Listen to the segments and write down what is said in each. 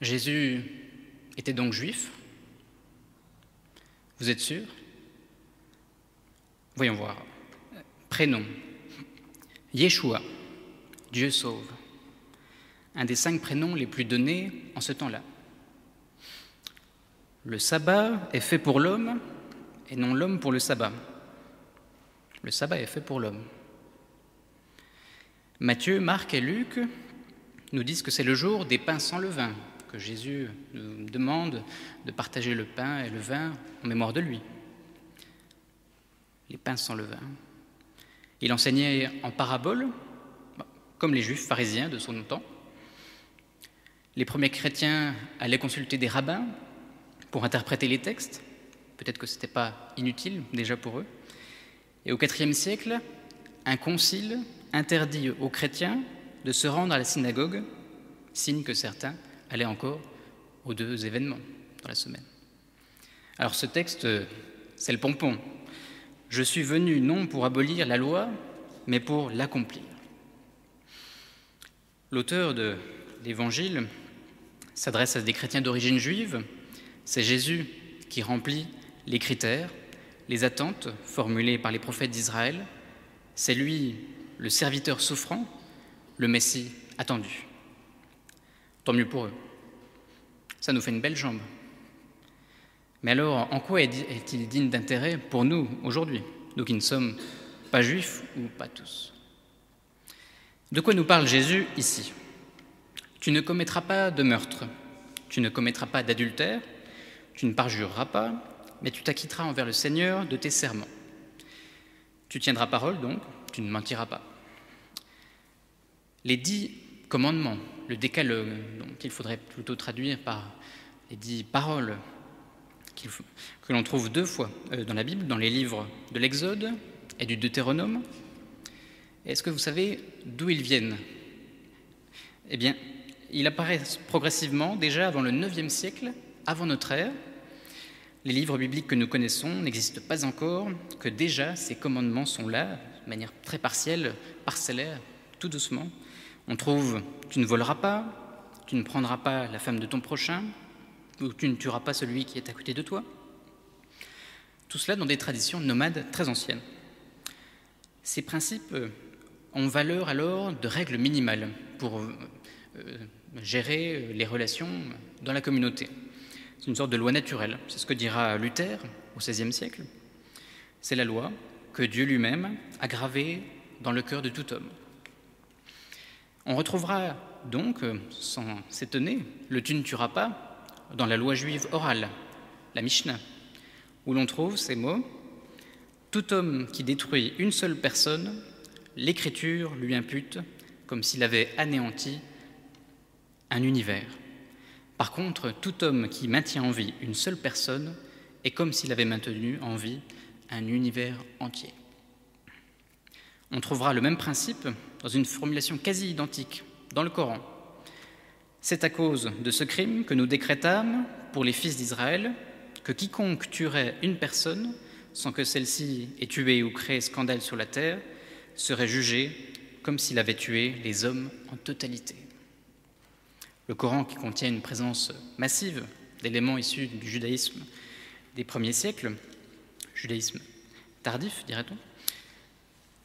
Jésus était donc juif Vous êtes sûr? Voyons voir. Prénom. Yeshua, Dieu sauve. Un des cinq prénoms les plus donnés en ce temps-là. Le sabbat est fait pour l'homme et non l'homme pour le sabbat. Le sabbat est fait pour l'homme. Matthieu, Marc et Luc nous disent que c'est le jour des pains sans levain, que Jésus nous demande de partager le pain et le vin en mémoire de lui. Les pains sans levain. Il enseignait en parabole, comme les juifs pharisiens de son temps. Les premiers chrétiens allaient consulter des rabbins pour interpréter les textes. Peut-être que ce n'était pas inutile déjà pour eux. Et au IVe siècle, un concile interdit aux chrétiens de se rendre à la synagogue, signe que certains allaient encore aux deux événements dans la semaine. Alors ce texte, c'est le pompon. Je suis venu non pour abolir la loi, mais pour l'accomplir. L'auteur de l'Évangile s'adresse à des chrétiens d'origine juive. C'est Jésus qui remplit les critères, les attentes formulées par les prophètes d'Israël. C'est lui le serviteur souffrant, le Messie attendu. Tant mieux pour eux. Ça nous fait une belle jambe. Mais alors, en quoi est-il digne d'intérêt pour nous aujourd'hui, nous qui ne sommes pas juifs ou pas tous? De quoi nous parle Jésus ici? Tu ne commettras pas de meurtre, tu ne commettras pas d'adultère, tu ne parjureras pas, mais tu t'acquitteras envers le Seigneur de tes serments. Tu tiendras parole donc, tu ne mentiras pas. Les dix commandements, le décalogue, qu'il faudrait plutôt traduire par les dix paroles, que l'on trouve deux fois euh, dans la Bible, dans les livres de l'Exode et du Deutéronome. Est-ce que vous savez d'où ils viennent? Eh bien, ils apparaissent progressivement déjà avant le IXe siècle, avant notre ère. Les livres bibliques que nous connaissons n'existent pas encore, que déjà ces commandements sont là, de manière très partielle, parcellaire, tout doucement. On trouve Tu ne voleras pas, tu ne prendras pas la femme de ton prochain, ou tu ne tueras pas celui qui est à côté de toi. Tout cela dans des traditions nomades très anciennes. Ces principes ont valeur alors de règles minimales pour euh, gérer les relations dans la communauté. C'est une sorte de loi naturelle. C'est ce que dira Luther au XVIe siècle. C'est la loi que Dieu lui-même a gravée dans le cœur de tout homme. On retrouvera donc, sans s'étonner, le tu ne tueras pas dans la loi juive orale, la Mishnah, où l'on trouve ces mots Tout homme qui détruit une seule personne, l'Écriture lui impute comme s'il avait anéanti un univers. Par contre, tout homme qui maintient en vie une seule personne est comme s'il avait maintenu en vie un univers entier. On trouvera le même principe dans une formulation quasi identique dans le Coran. C'est à cause de ce crime que nous décrétâmes pour les fils d'Israël que quiconque tuerait une personne sans que celle-ci ait tué ou créé scandale sur la terre serait jugé comme s'il avait tué les hommes en totalité. Le Coran, qui contient une présence massive d'éléments issus du judaïsme des premiers siècles, judaïsme tardif, dirait-on,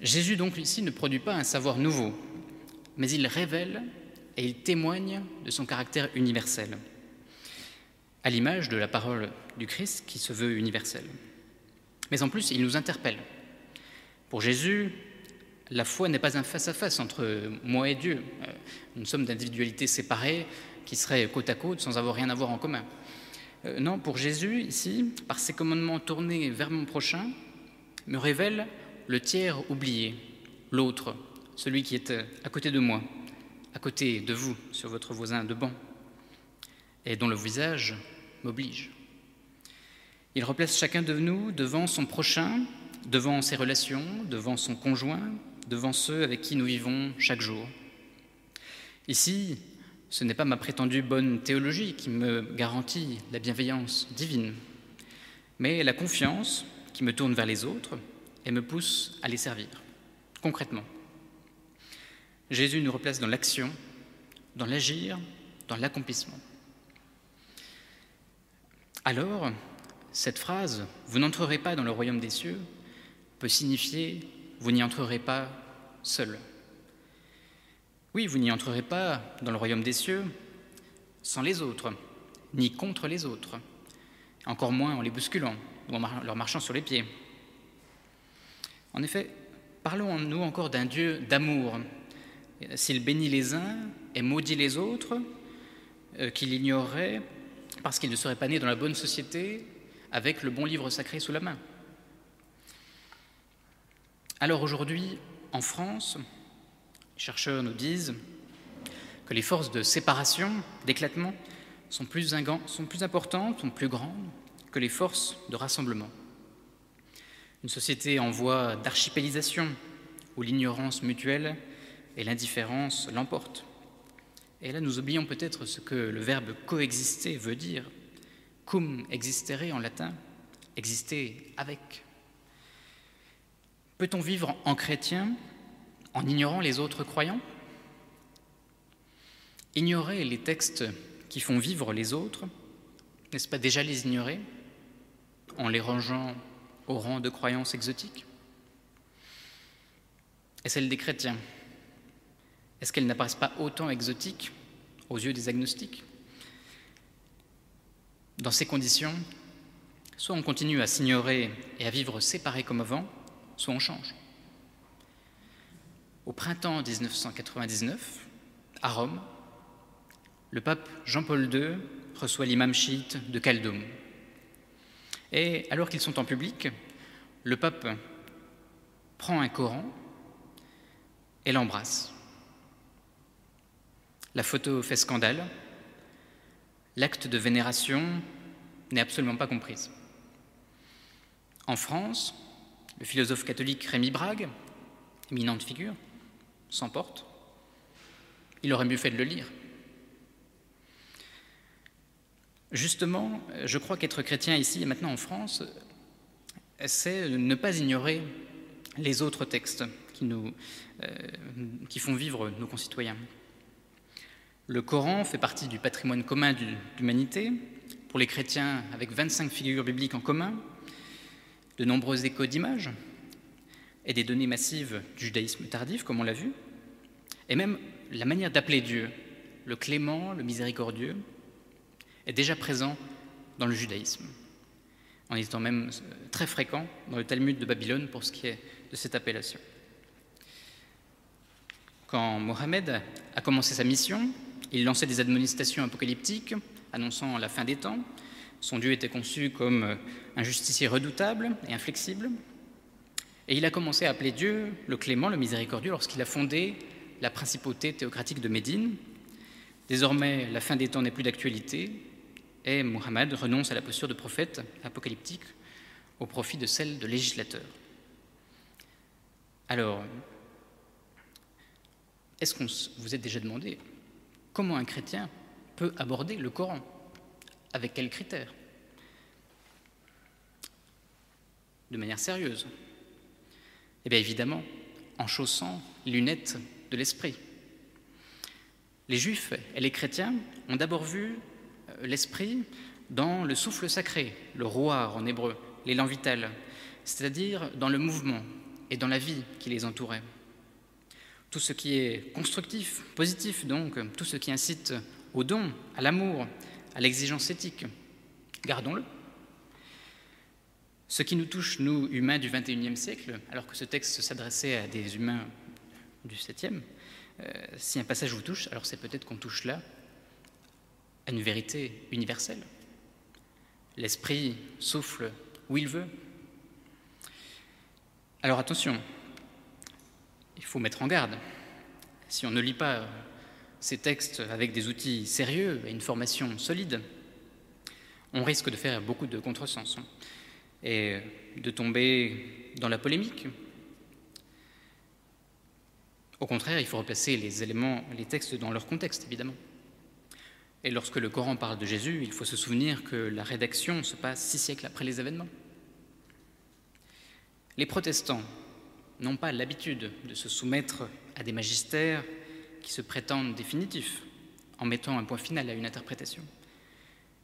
Jésus donc ici ne produit pas un savoir nouveau, mais il révèle et il témoigne de son caractère universel, à l'image de la parole du Christ qui se veut universelle. Mais en plus, il nous interpelle. Pour Jésus, la foi n'est pas un face-à-face entre moi et Dieu, euh, une somme d'individualités séparées qui seraient côte à côte sans avoir rien à voir en commun. Euh, non, pour Jésus, ici, par ses commandements tournés vers mon prochain, me révèle le tiers oublié, l'autre, celui qui est euh, à côté de moi, à côté de vous, sur votre voisin de banc, et dont le visage m'oblige. Il replace chacun de nous devant son prochain, devant ses relations, devant son conjoint, devant ceux avec qui nous vivons chaque jour. Ici, ce n'est pas ma prétendue bonne théologie qui me garantit la bienveillance divine, mais la confiance qui me tourne vers les autres et me pousse à les servir, concrètement. Jésus nous replace dans l'action, dans l'agir, dans l'accomplissement. Alors, cette phrase, vous n'entrerez pas dans le royaume des cieux, peut signifier, vous n'y entrerez pas seul. Oui, vous n'y entrerez pas dans le royaume des cieux sans les autres, ni contre les autres, encore moins en les bousculant ou en leur marchant sur les pieds. En effet, parlons-nous encore d'un Dieu d'amour. S'il bénit les uns et maudit les autres, euh, qu'il ignorerait parce qu'il ne serait pas né dans la bonne société avec le bon livre sacré sous la main. Alors aujourd'hui, en France, les chercheurs nous disent que les forces de séparation, d'éclatement, sont plus, sont plus importantes, sont plus grandes que les forces de rassemblement. Une société en voie d'archipélisation, où l'ignorance mutuelle et l'indifférence l'emportent. Et là, nous oublions peut-être ce que le verbe coexister veut dire. Cum existere en latin, exister avec. Peut-on vivre en chrétien en ignorant les autres croyants? Ignorer les textes qui font vivre les autres, n'est-ce pas déjà les ignorer en les rangeant au rang de croyances exotiques Et celle des chrétiens Est-ce qu'elles n'apparaissent pas autant exotiques aux yeux des agnostiques? Dans ces conditions, soit on continue à s'ignorer et à vivre séparés comme avant, soit on change. Au printemps 1999, à Rome, le pape Jean-Paul II reçoit l'imam chiite de Khaldoum. Et alors qu'ils sont en public, le pape prend un Coran et l'embrasse. La photo fait scandale, l'acte de vénération n'est absolument pas comprise. En France, le philosophe catholique Rémi Brague, éminente figure, s'emporte. Il aurait mieux fait de le lire. Justement, je crois qu'être chrétien ici et maintenant en France, c'est ne pas ignorer les autres textes qui, euh, qui font vivre nos concitoyens. Le Coran fait partie du patrimoine commun de l'humanité, pour les chrétiens avec 25 figures bibliques en commun, de nombreux échos d'images et des données massives du judaïsme tardif, comme on l'a vu, et même la manière d'appeler Dieu, le clément, le miséricordieux, est déjà présent dans le judaïsme, en étant même très fréquent dans le Talmud de Babylone pour ce qui est de cette appellation. Quand Mohammed a commencé sa mission, il lançait des admonestations apocalyptiques annonçant la fin des temps. Son Dieu était conçu comme un justicier redoutable et inflexible. Et il a commencé à appeler Dieu le clément, le miséricordieux, lorsqu'il a fondé la principauté théocratique de Médine. Désormais, la fin des temps n'est plus d'actualité et Muhammad renonce à la posture de prophète apocalyptique au profit de celle de législateur. Alors, est-ce qu'on vous êtes déjà demandé comment un chrétien peut aborder le Coran? Avec quels critères? De manière sérieuse Eh bien évidemment, en chaussant lunettes de l'esprit. Les juifs et les chrétiens ont d'abord vu l'esprit dans le souffle sacré, le roi en hébreu, l'élan vital, c'est-à-dire dans le mouvement et dans la vie qui les entourait. Tout ce qui est constructif, positif donc, tout ce qui incite au don, à l'amour, à l'exigence éthique, gardons-le. Ce qui nous touche, nous, humains du XXIe siècle, alors que ce texte s'adressait à des humains du 7e, euh, si un passage vous touche, alors c'est peut-être qu'on touche là à une vérité universelle. L'esprit souffle où il veut. Alors attention, il faut mettre en garde. Si on ne lit pas ces textes avec des outils sérieux et une formation solide, on risque de faire beaucoup de contresens et de tomber dans la polémique. Au contraire, il faut replacer les éléments, les textes dans leur contexte, évidemment. Et lorsque le Coran parle de Jésus, il faut se souvenir que la rédaction se passe six siècles après les événements. Les protestants n'ont pas l'habitude de se soumettre à des magistères qui se prétendent définitifs en mettant un point final à une interprétation.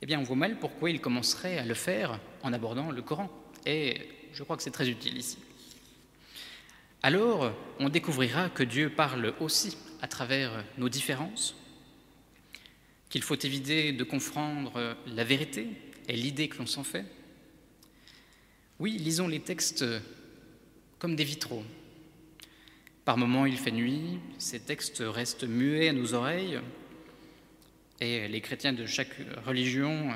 eh bien on voit mal pourquoi il commencerait à le faire en abordant le Coran. Et je crois que c'est très utile ici. Alors, on découvrira que Dieu parle aussi à travers nos différences, qu'il faut éviter de confondre la vérité et l'idée que l'on s'en fait. Oui, lisons les textes comme des vitraux. Par moments, il fait nuit, ces textes restent muets à nos oreilles, et les chrétiens de chaque religion euh,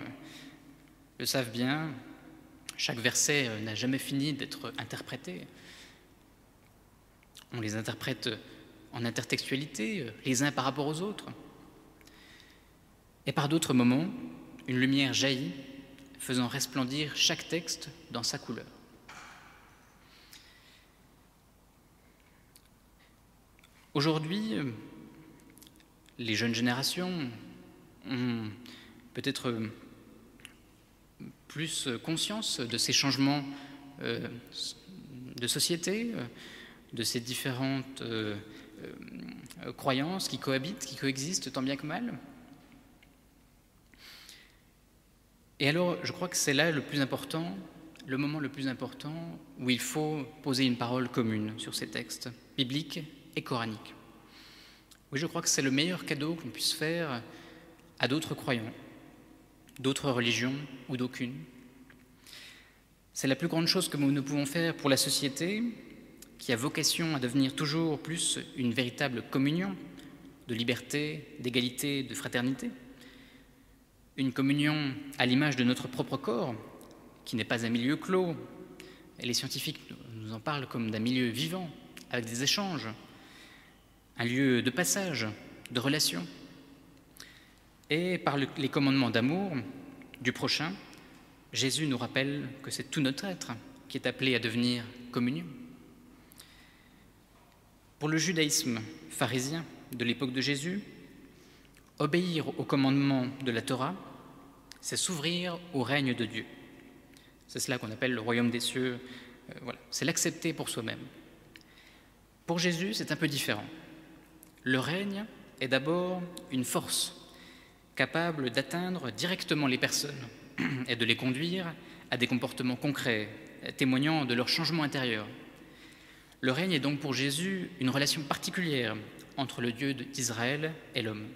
le savent bien, chaque verset euh, n'a jamais fini d'être interprété. On les interprète en intertextualité, euh, les uns par rapport aux autres. Et par d'autres moments, une lumière jaillit, faisant resplendir chaque texte dans sa couleur. Aujourd'hui, les jeunes générations ont peut-être plus conscience de ces changements euh, de société, de ces différentes euh, euh, croyances qui cohabitent, qui coexistent tant bien que mal. Et alors, je crois que c'est là le plus important, le moment le plus important où il faut poser une parole commune sur ces textes bibliques et coraniques. Oui, je crois que c'est le meilleur cadeau qu'on puisse faire à d'autres croyants, d'autres religions ou d'aucune. C'est la plus grande chose que nous pouvons faire pour la société, qui a vocation à devenir toujours plus une véritable communion de liberté, d'égalité, de fraternité. Une communion à l'image de notre propre corps, qui n'est pas un milieu clos. Les scientifiques nous en parlent comme d'un milieu vivant, avec des échanges, un lieu de passage, de relation. Et par les commandements d'amour du prochain, Jésus nous rappelle que c'est tout notre être qui est appelé à devenir communion. Pour le judaïsme pharisien de l'époque de Jésus, obéir aux commandements de la Torah, c'est s'ouvrir au règne de Dieu. C'est cela qu'on appelle le royaume des cieux. Euh. C'est l'accepter pour soi-même. Pour Jésus, c'est un peu différent. Le règne est d'abord une force capable d'atteindre directement les personnes et de les conduire à des comportements concrets, témoignant de leur changement intérieur. Le règne est donc pour Jésus une relation particulière entre le Dieu d'Israël et l'homme.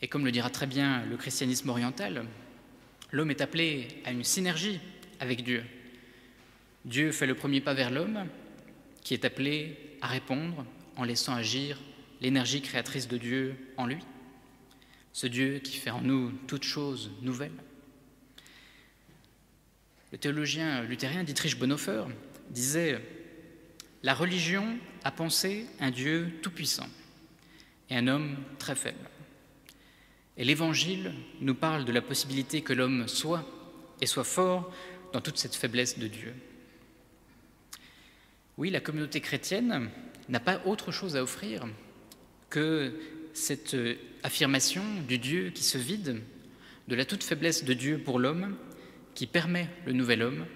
Et comme le dira très bien le christianisme oriental, l'homme est appelé à une synergie avec Dieu. Dieu fait le premier pas vers l'homme, qui est appelé à répondre en laissant agir l'énergie créatrice de Dieu en lui, ce Dieu qui fait en nous toutes choses nouvelles. Le théologien luthérien Dietrich Bonhoeffer disait La religion a pensé un Dieu tout-puissant et un homme très faible. Et l'Évangile nous parle de la possibilité que l'homme soit et soit fort dans toute cette faiblesse de Dieu. Oui, la communauté chrétienne n'a pas autre chose à offrir que cette affirmation du Dieu qui se vide, de la toute faiblesse de Dieu pour l'homme, qui permet le nouvel homme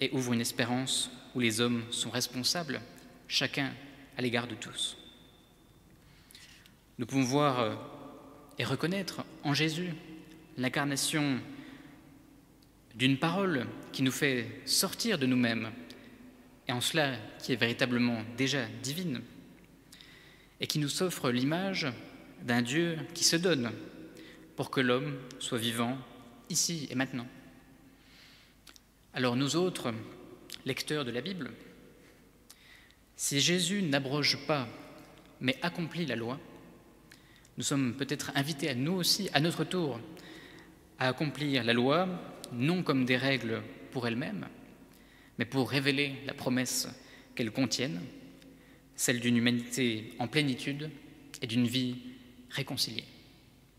et ouvre une espérance où les hommes sont responsables, chacun à l'égard de tous. Nous pouvons voir euh, et reconnaître en Jésus l'incarnation d'une parole qui nous fait sortir de nous-mêmes, et en cela qui est véritablement déjà divine et qui nous offre l'image d'un Dieu qui se donne pour que l'homme soit vivant ici et maintenant. Alors nous autres, lecteurs de la Bible, si Jésus n'abroge pas, mais accomplit la loi, nous sommes peut-être invités à nous aussi, à notre tour, à accomplir la loi, non comme des règles pour elles-mêmes, mais pour révéler la promesse qu'elles contiennent celle d'une humanité en plénitude et d'une vie réconciliée.